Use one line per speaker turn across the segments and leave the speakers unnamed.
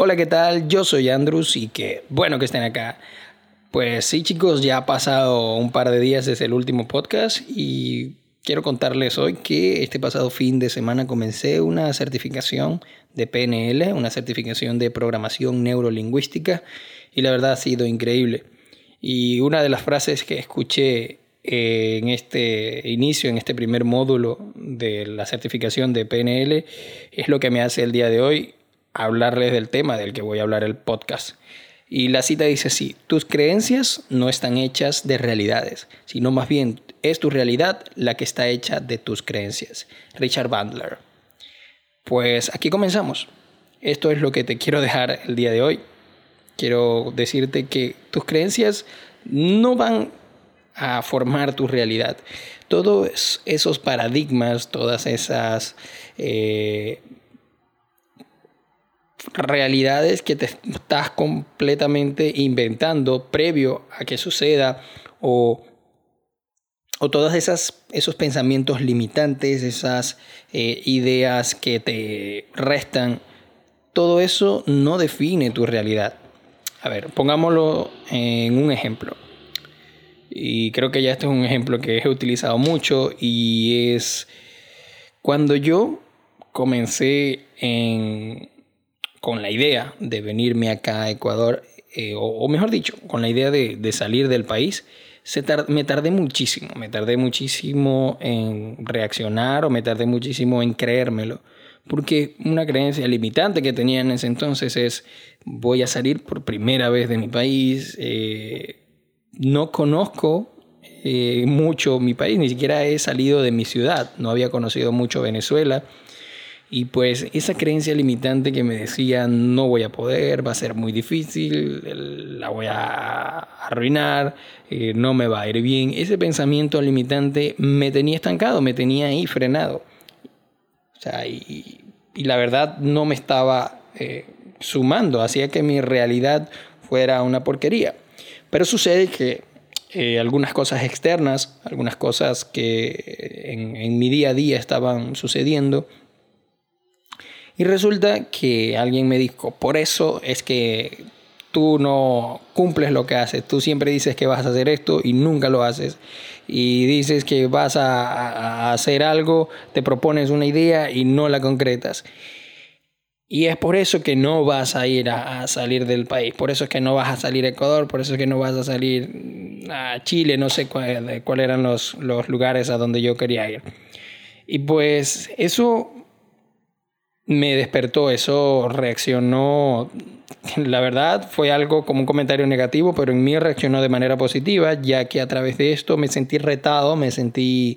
Hola, ¿qué tal? Yo soy Andrews y qué bueno que estén acá. Pues sí, chicos, ya ha pasado un par de días desde el último podcast y quiero contarles hoy que este pasado fin de semana comencé una certificación de PNL, una certificación de programación neurolingüística y la verdad ha sido increíble. Y una de las frases que escuché en este inicio, en este primer módulo de la certificación de PNL, es lo que me hace el día de hoy hablarles del tema del que voy a hablar el podcast. Y la cita dice así, tus creencias no están hechas de realidades, sino más bien es tu realidad la que está hecha de tus creencias. Richard Bandler. Pues aquí comenzamos. Esto es lo que te quiero dejar el día de hoy. Quiero decirte que tus creencias no van a formar tu realidad. Todos esos paradigmas, todas esas eh, realidades que te estás completamente inventando previo a que suceda o, o esas esos pensamientos limitantes, esas eh, ideas que te restan, todo eso no define tu realidad. A ver, pongámoslo en un ejemplo. Y creo que ya este es un ejemplo que he utilizado mucho y es cuando yo comencé en con la idea de venirme acá a Ecuador, eh, o, mejor dicho, con la idea de, salir del país, se me tardé muchísimo, me tardé muchísimo en reaccionar o me tardé muchísimo en creérmelo. Porque una creencia limitante que tenía en ese entonces es, voy a salir por primera vez de mi país, eh, no conozco eh, mucho mi país, ni siquiera he salido de mi ciudad, no había conocido mucho Venezuela y pues esa creencia limitante que me decía no voy a poder, va a ser muy difícil, la voy a arruinar, eh, no me va a ir bien, ese pensamiento limitante me tenía estancado, me tenía ahí frenado. O sea, y, la verdad no me estaba eh, sumando, hacía que mi realidad fuera una porquería. Pero sucede que eh, algunas cosas externas, algunas cosas que en mi día a día estaban sucediendo, y resulta que alguien me dijo, por eso es que tú no cumples lo que haces, tú siempre dices que vas a hacer esto y nunca lo haces. Y dices que vas a, hacer algo, te propones una idea y no la concretas. Y es por eso que no vas a ir a, salir del país, por eso es que no vas a salir a Ecuador, por eso es que no vas a salir a Chile, no sé cuáles cuál eran los, los lugares a donde yo quería ir. Y pues eso me despertó, eso reaccionó, la verdad fue algo como un comentario negativo, pero en mí reaccionó de manera positiva, ya que a través de esto me sentí retado, me sentí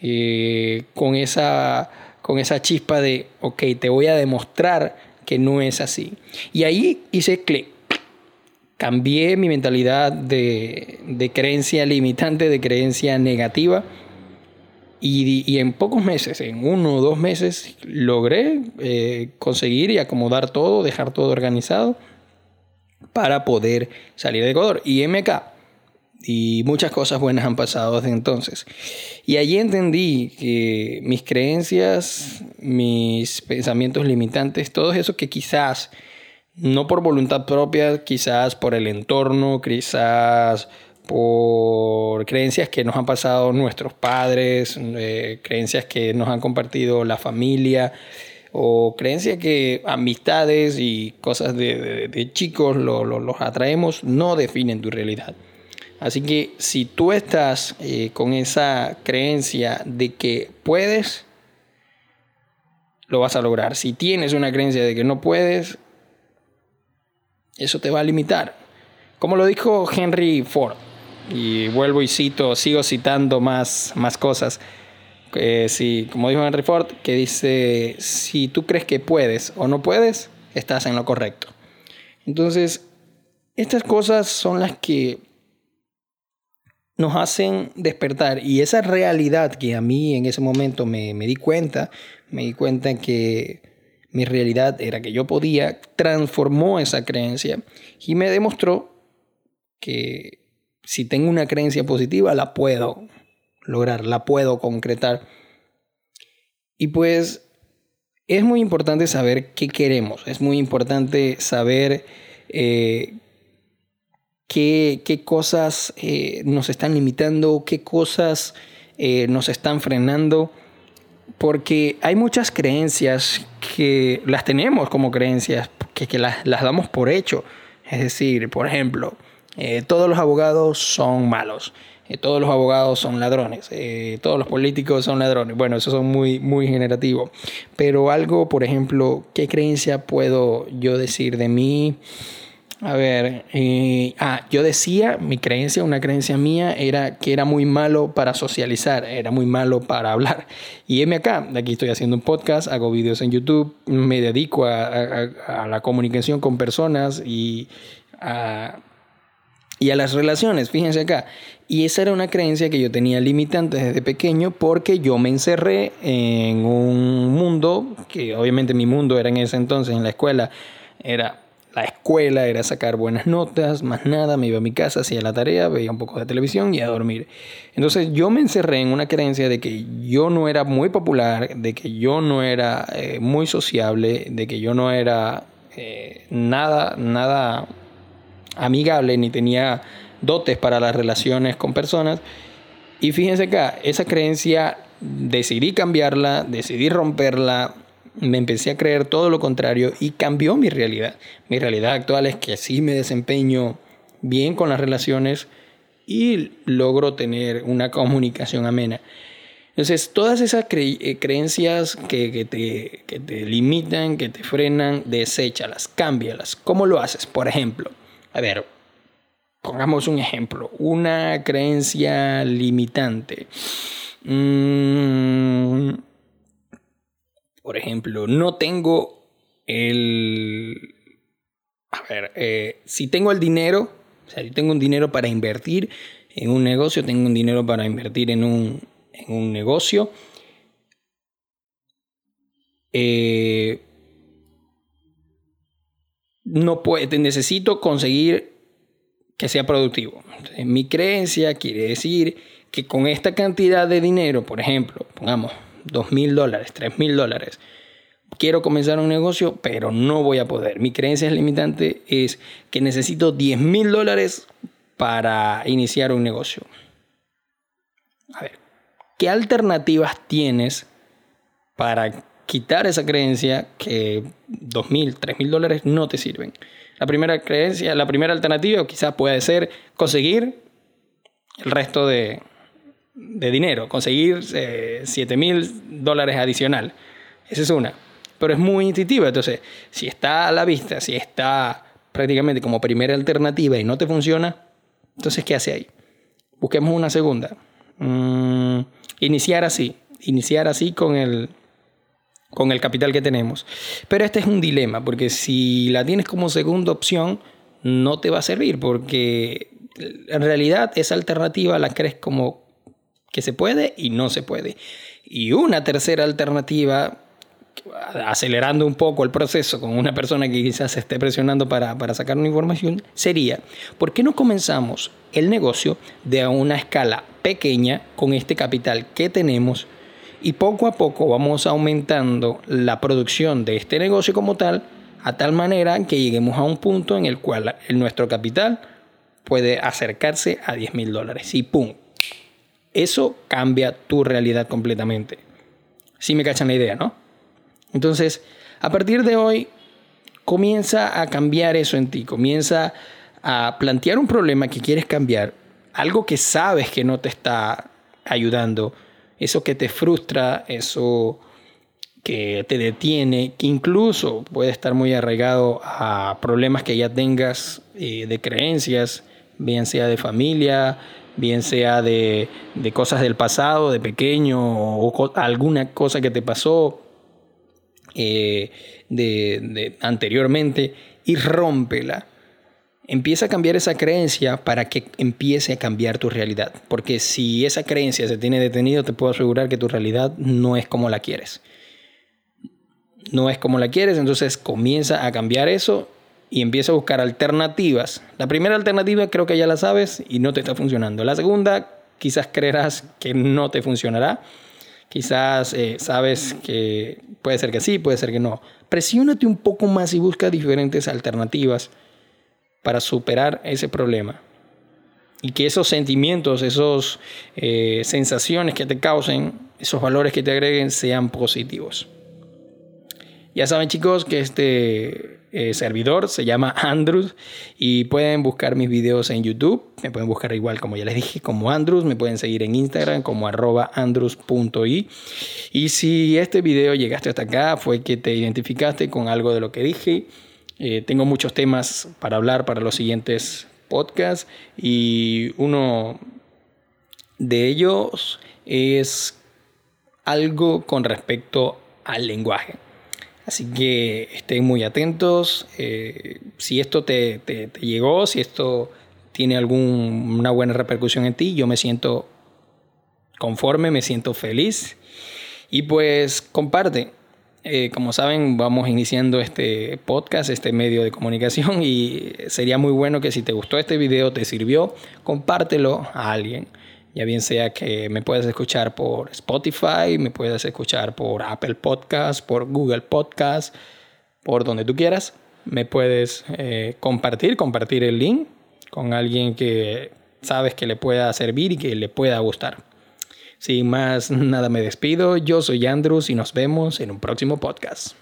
eh, con, esa, con esa chispa de, ok, te voy a demostrar que no es así. Y ahí hice clic. Cambié mi mentalidad de, de creencia limitante, de creencia negativa y, en pocos meses, en uno o dos meses, logré eh, conseguir y acomodar todo, dejar todo organizado para poder salir de Ecuador. Y MK. Y muchas cosas buenas han pasado desde entonces. Y allí entendí que mis creencias, mis pensamientos limitantes, todo eso que quizás, no por voluntad propia, quizás por el entorno, quizás por creencias que nos han pasado nuestros padres, eh, creencias que nos han compartido la familia o creencias que amistades y cosas de, chicos los atraemos no definen tu realidad. Así que si tú estás eh, con esa creencia de que puedes, lo vas a lograr. Si tienes una creencia de que no puedes, eso te va a limitar. Como lo dijo Henry Ford, y vuelvo y cito, sigo citando más, más cosas. Eh, si, como dijo Henry Ford, que dice, si tú crees que puedes o no puedes, estás en lo correcto. Entonces, estas cosas son las que nos hacen despertar y esa realidad que a mí en ese momento me, me di cuenta, me di cuenta que mi realidad era que yo podía, transformó esa creencia y me demostró que si tengo una creencia positiva, la puedo lograr, la puedo concretar. Y pues es muy importante saber qué queremos, es muy importante saber eh, qué, cosas eh, nos están limitando, qué cosas eh, nos están frenando, porque hay muchas creencias que las tenemos como creencias, que, las, las, damos por hecho. Es decir, por ejemplo, todos los abogados son malos. Eh, todos los abogados son ladrones, eh, todos los políticos son ladrones. Bueno, eso son muy, muy generativo. Pero algo, por ejemplo, ¿qué creencia puedo yo decir de mí? A ver, eh, ah, yo decía, mi creencia, una creencia mía era que era muy malo para socializar, era muy malo para hablar. Y heme acá, aquí estoy haciendo un podcast, hago videos en YouTube, me dedico a, a la comunicación con personas y a y a las relaciones, fíjense acá. Y esa era una creencia que yo tenía limitante desde pequeño porque yo me encerré en un mundo, que obviamente mi mundo era en ese entonces, en la escuela, era la escuela, era sacar buenas notas, más nada, me iba a mi casa, hacía la tarea, veía un poco de televisión y a dormir. Entonces yo me encerré en una creencia de que yo no era muy popular, de que yo no era eh, muy sociable, de que yo no era eh, nada, nada amigable ni tenía dotes para las relaciones con personas. Y fíjense acá, esa creencia decidí cambiarla, decidí romperla, me empecé a creer todo lo contrario y cambió mi realidad. Mi realidad actual es que sí me desempeño bien con las relaciones y logro tener una comunicación amena. Entonces, todas esas eh, creencias que, te, que te limitan, que te frenan, deséchalas, cámbialas. ¿Cómo lo haces? Por ejemplo, a ver, pongamos un ejemplo, una creencia limitante. Mm, por ejemplo, no tengo el... A ver, eh, si tengo el dinero, o sea, si tengo un dinero para invertir en un negocio, tengo un dinero para invertir en un, en un negocio, eh, no puede, necesito conseguir que sea productivo. mi creencia quiere decir que con esta cantidad de dinero, por ejemplo, pongamos dos mil dólares, tres mil dólares, quiero comenzar un negocio, pero no voy a poder. Mi creencia limitante es que necesito 10 mil dólares para iniciar un negocio. A ver, ¿qué alternativas tienes para quitar esa creencia que dos mil, tres mil dólares no te sirven. La primera creencia, la primera alternativa quizás puede ser conseguir el resto de, dinero, conseguir eh, siete mil dólares adicional. Esa es una. Pero es muy intuitiva. Entonces, si está a la vista, si está prácticamente como primera alternativa y no te funciona, entonces, ¿qué hace ahí? Busquemos una segunda. Mm, iniciar así. Iniciar así con el, con el capital que tenemos. Pero este es un dilema, porque si la tienes como segunda opción, no te va a servir, porque en realidad esa alternativa la crees como que se puede y no se puede. Y una tercera alternativa, acelerando un poco el proceso con una persona que quizás se esté presionando para, para sacar una información, sería, ¿por qué no comenzamos el negocio de una escala pequeña con este capital que tenemos? Y poco a poco vamos aumentando la producción de este negocio como tal, a tal manera que lleguemos a un punto en el cual nuestro capital puede acercarse a 10 mil dólares y ¡pum! Eso cambia tu realidad completamente. Si me cachan la idea, ¿no? Entonces, a partir de hoy, comienza a cambiar eso en ti, comienza a plantear un problema que quieres cambiar, algo que sabes que no te está ayudando, eso que te frustra, eso que te detiene, que incluso puede estar muy arraigado a problemas que ya tengas eh, de creencias, bien sea de familia, bien sea de, cosas del pasado, de pequeño, o, alguna cosa que te pasó eh, de, anteriormente, y rómpela empieza a cambiar esa creencia para que empiece a cambiar tu realidad. Porque si esa creencia se tiene detenido, te puedo asegurar que tu realidad no es como la quieres. No es como la quieres, entonces comienza a cambiar eso y empieza a buscar alternativas. La primera alternativa creo que ya la sabes y no te está funcionando. La segunda quizás creerás que no te funcionará, Quizás eh, sabes que puede ser que sí, puede ser que no. Presiónate un poco más y busca diferentes alternativas para superar ese problema. Y que esos sentimientos, esas eh, sensaciones que te causen, esos valores que te agreguen sean positivos. Ya saben chicos que este eh, servidor, se llama Andrews y pueden buscar mis videos en YouTube, me pueden buscar igual como ya les dije como Andrews, me pueden seguir en Instagram como arroba andrews.i y si este video llegaste hasta acá fue que te identificaste con algo de lo que dije, eh, tengo muchos temas para hablar para los siguientes podcasts y uno de ellos es algo con respecto al lenguaje. Así que estén muy atentos. Eh, si esto te, llegó, si esto tiene alguna buena repercusión en ti, yo me siento conforme, me siento feliz. Y pues comparte. Eh, como saben, vamos iniciando este podcast, este medio de comunicación y sería muy bueno que si te gustó este video, te sirvió, compártelo a alguien ya bien sea que me puedas escuchar por Spotify, me puedas escuchar por Apple Podcast, por Google Podcast, por donde tú quieras, me puedes eh, compartir, compartir el link con alguien que sabes que le pueda servir y que le pueda gustar. Sin más nada me despido, yo soy Andrews y nos vemos en un próximo podcast.